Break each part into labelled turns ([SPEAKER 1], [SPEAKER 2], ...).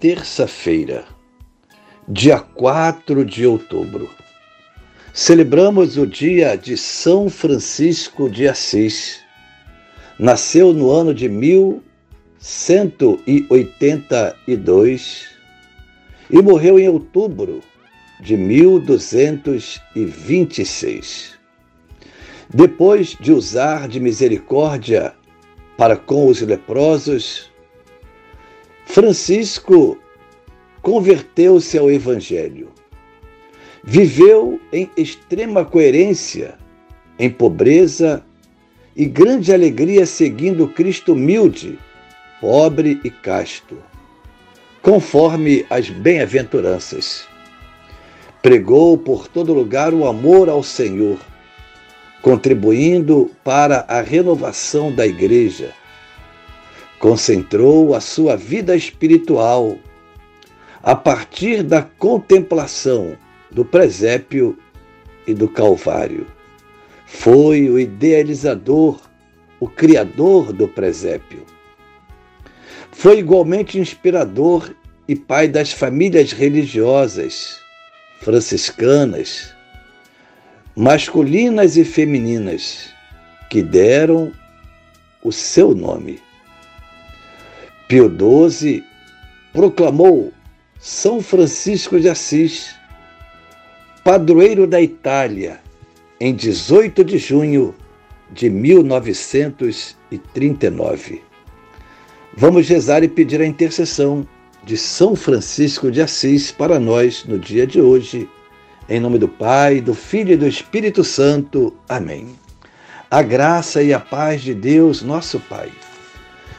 [SPEAKER 1] terça-feira, dia 4 de outubro. Celebramos o dia de São Francisco de Assis. Nasceu no ano de 1182 e morreu em outubro de 1226. Depois de usar de misericórdia para com os leprosos, Francisco converteu-se ao Evangelho. Viveu em extrema coerência, em pobreza e grande alegria, seguindo Cristo humilde, pobre e casto, conforme as bem-aventuranças. Pregou por todo lugar o amor ao Senhor, contribuindo para a renovação da Igreja concentrou a sua vida espiritual a partir da contemplação do presépio e do Calvário. Foi o idealizador, o criador do presépio. Foi igualmente inspirador e pai das famílias religiosas franciscanas, masculinas e femininas, que deram o seu nome. Pio XII proclamou São Francisco de Assis padroeiro da Itália em 18 de junho de 1939. Vamos rezar e pedir a intercessão de São Francisco de Assis para nós no dia de hoje. Em nome do Pai, do Filho e do Espírito Santo. Amém. A graça e a paz de Deus, nosso Pai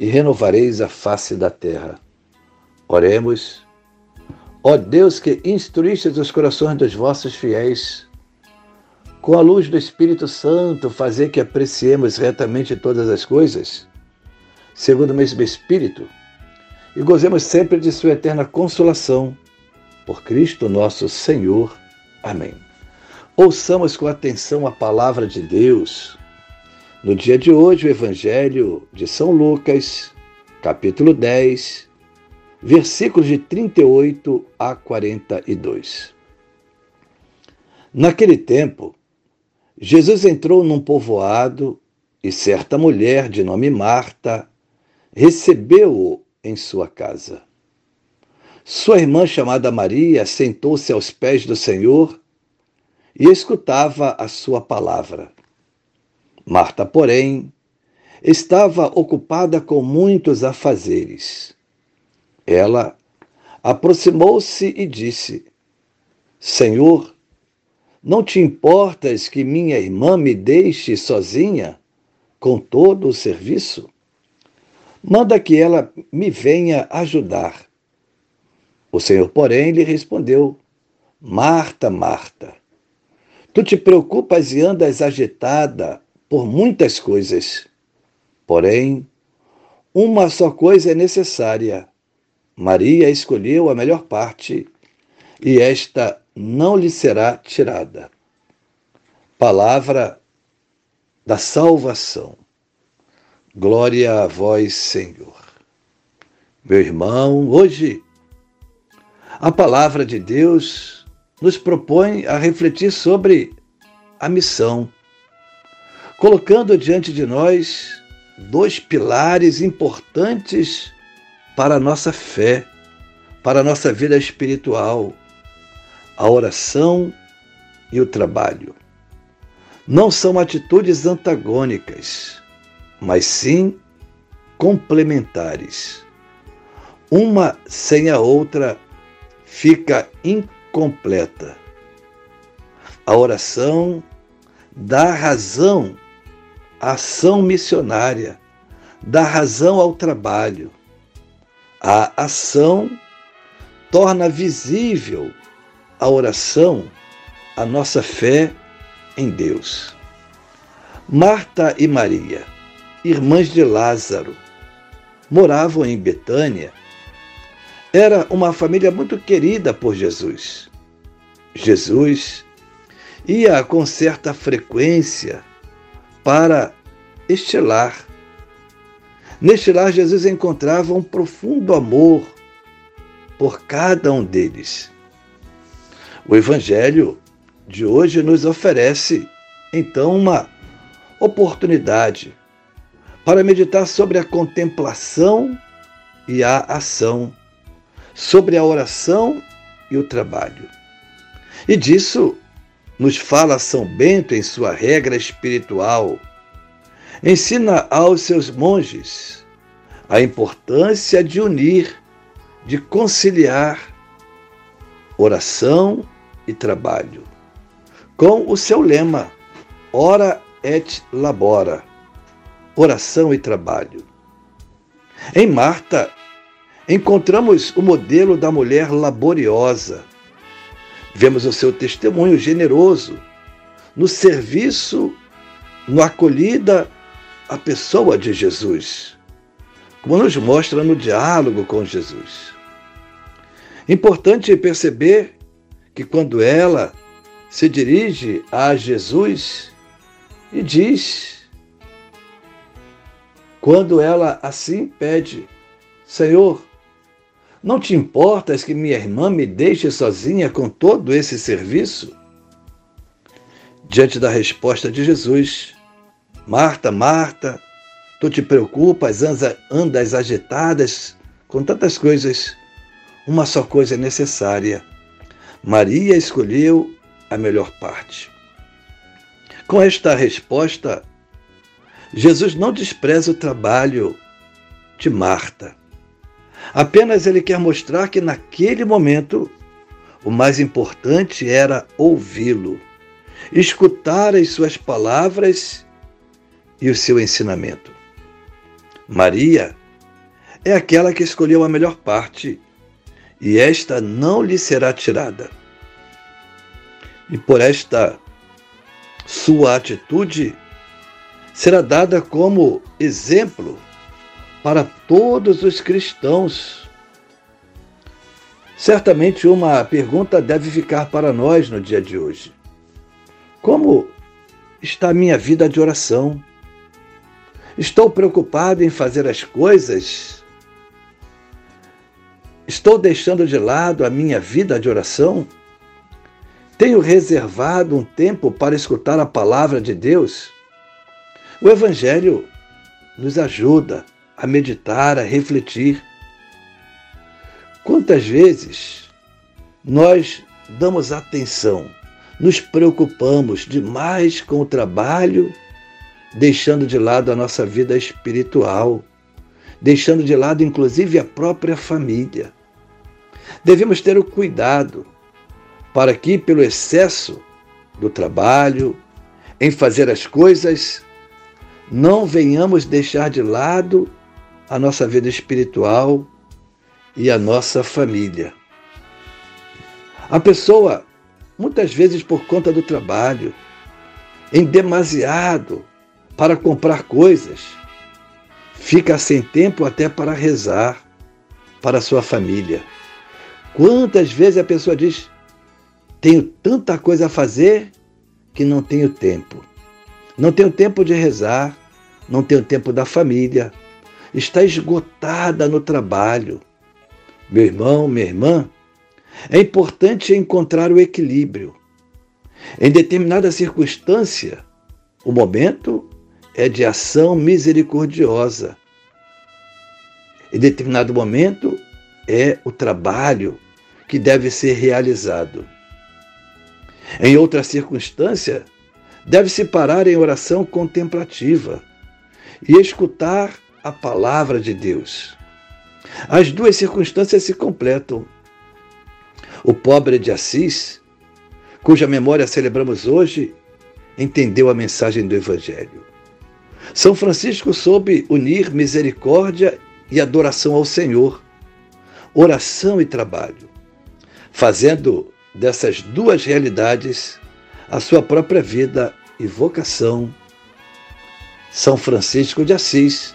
[SPEAKER 1] e renovareis a face da terra. Oremos. Ó Deus que instruístes os corações dos vossos fiéis, com a luz do Espírito Santo, fazer que apreciemos retamente todas as coisas, segundo o mesmo Espírito, e gozemos sempre de Sua eterna consolação. Por Cristo nosso Senhor. Amém. Ouçamos com atenção a palavra de Deus no dia de hoje, o Evangelho de São Lucas, capítulo 10, versículos de 38 a 42. Naquele tempo, Jesus entrou num povoado e certa mulher de nome Marta recebeu-o em sua casa. Sua irmã, chamada Maria, sentou-se aos pés do Senhor e escutava a sua palavra. Marta, porém, estava ocupada com muitos afazeres. Ela aproximou-se e disse: Senhor, não te importas que minha irmã me deixe sozinha com todo o serviço? Manda que ela me venha ajudar. O Senhor, porém, lhe respondeu: Marta, Marta, tu te preocupas e andas agitada por muitas coisas. Porém, uma só coisa é necessária. Maria escolheu a melhor parte e esta não lhe será tirada. Palavra da salvação. Glória a vós, Senhor. Meu irmão, hoje a palavra de Deus nos propõe a refletir sobre a missão colocando diante de nós dois pilares importantes para a nossa fé, para a nossa vida espiritual: a oração e o trabalho. Não são atitudes antagônicas, mas sim complementares. Uma sem a outra fica incompleta. A oração dá razão ação missionária, dá razão ao trabalho. A ação torna visível a oração, a nossa fé em Deus. Marta e Maria, irmãs de Lázaro, moravam em Betânia. Era uma família muito querida por Jesus. Jesus ia com certa frequência para este lar. Neste lar, Jesus encontrava um profundo amor por cada um deles. O Evangelho de hoje nos oferece, então, uma oportunidade para meditar sobre a contemplação e a ação, sobre a oração e o trabalho. E disso nos fala São Bento em sua regra espiritual. Ensina aos seus monges a importância de unir, de conciliar oração e trabalho, com o seu lema Ora et labora, oração e trabalho. Em Marta, encontramos o modelo da mulher laboriosa. Vemos o seu testemunho generoso no serviço, no acolhida à pessoa de Jesus, como nos mostra no diálogo com Jesus. Importante perceber que quando ela se dirige a Jesus e diz, quando ela assim pede, Senhor, não te importas que minha irmã me deixe sozinha com todo esse serviço? Diante da resposta de Jesus, Marta, Marta, tu te preocupas, andas agitadas com tantas coisas uma só coisa é necessária. Maria escolheu a melhor parte. Com esta resposta, Jesus não despreza o trabalho de Marta. Apenas ele quer mostrar que naquele momento o mais importante era ouvi-lo, escutar as suas palavras e o seu ensinamento. Maria é aquela que escolheu a melhor parte e esta não lhe será tirada. E por esta sua atitude será dada como exemplo para todos os cristãos. Certamente uma pergunta deve ficar para nós no dia de hoje. Como está a minha vida de oração? Estou preocupado em fazer as coisas Estou deixando de lado a minha vida de oração? Tenho reservado um tempo para escutar a palavra de Deus? O Evangelho nos ajuda a meditar, a refletir. Quantas vezes nós damos atenção, nos preocupamos demais com o trabalho, deixando de lado a nossa vida espiritual, deixando de lado inclusive a própria família. Devemos ter o cuidado para que, pelo excesso do trabalho, em fazer as coisas, não venhamos deixar de lado a nossa vida espiritual e a nossa família. A pessoa, muitas vezes por conta do trabalho, em demasiado para comprar coisas, fica sem tempo até para rezar para sua família. Quantas vezes a pessoa diz: tenho tanta coisa a fazer que não tenho tempo. Não tenho tempo de rezar, não tenho tempo da família, está esgotada no trabalho. Meu irmão, minha irmã, é importante encontrar o equilíbrio. Em determinada circunstância, o momento é de ação misericordiosa. Em determinado momento, é o trabalho que deve ser realizado. Em outra circunstância, deve-se parar em oração contemplativa e escutar a palavra de Deus. As duas circunstâncias se completam. O pobre de Assis, cuja memória celebramos hoje, entendeu a mensagem do Evangelho. São Francisco soube unir misericórdia e adoração ao Senhor, oração e trabalho, fazendo dessas duas realidades a sua própria vida e vocação. São Francisco de Assis,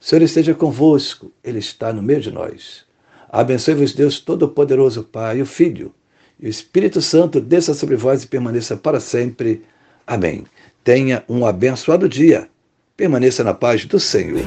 [SPEAKER 1] O Senhor esteja convosco, Ele está no meio de nós. Abençoe-vos, Deus Todo-Poderoso, Pai, o Filho e o Espírito Santo, desça sobre vós e permaneça para sempre. Amém. Tenha um abençoado dia. Permaneça na paz do Senhor.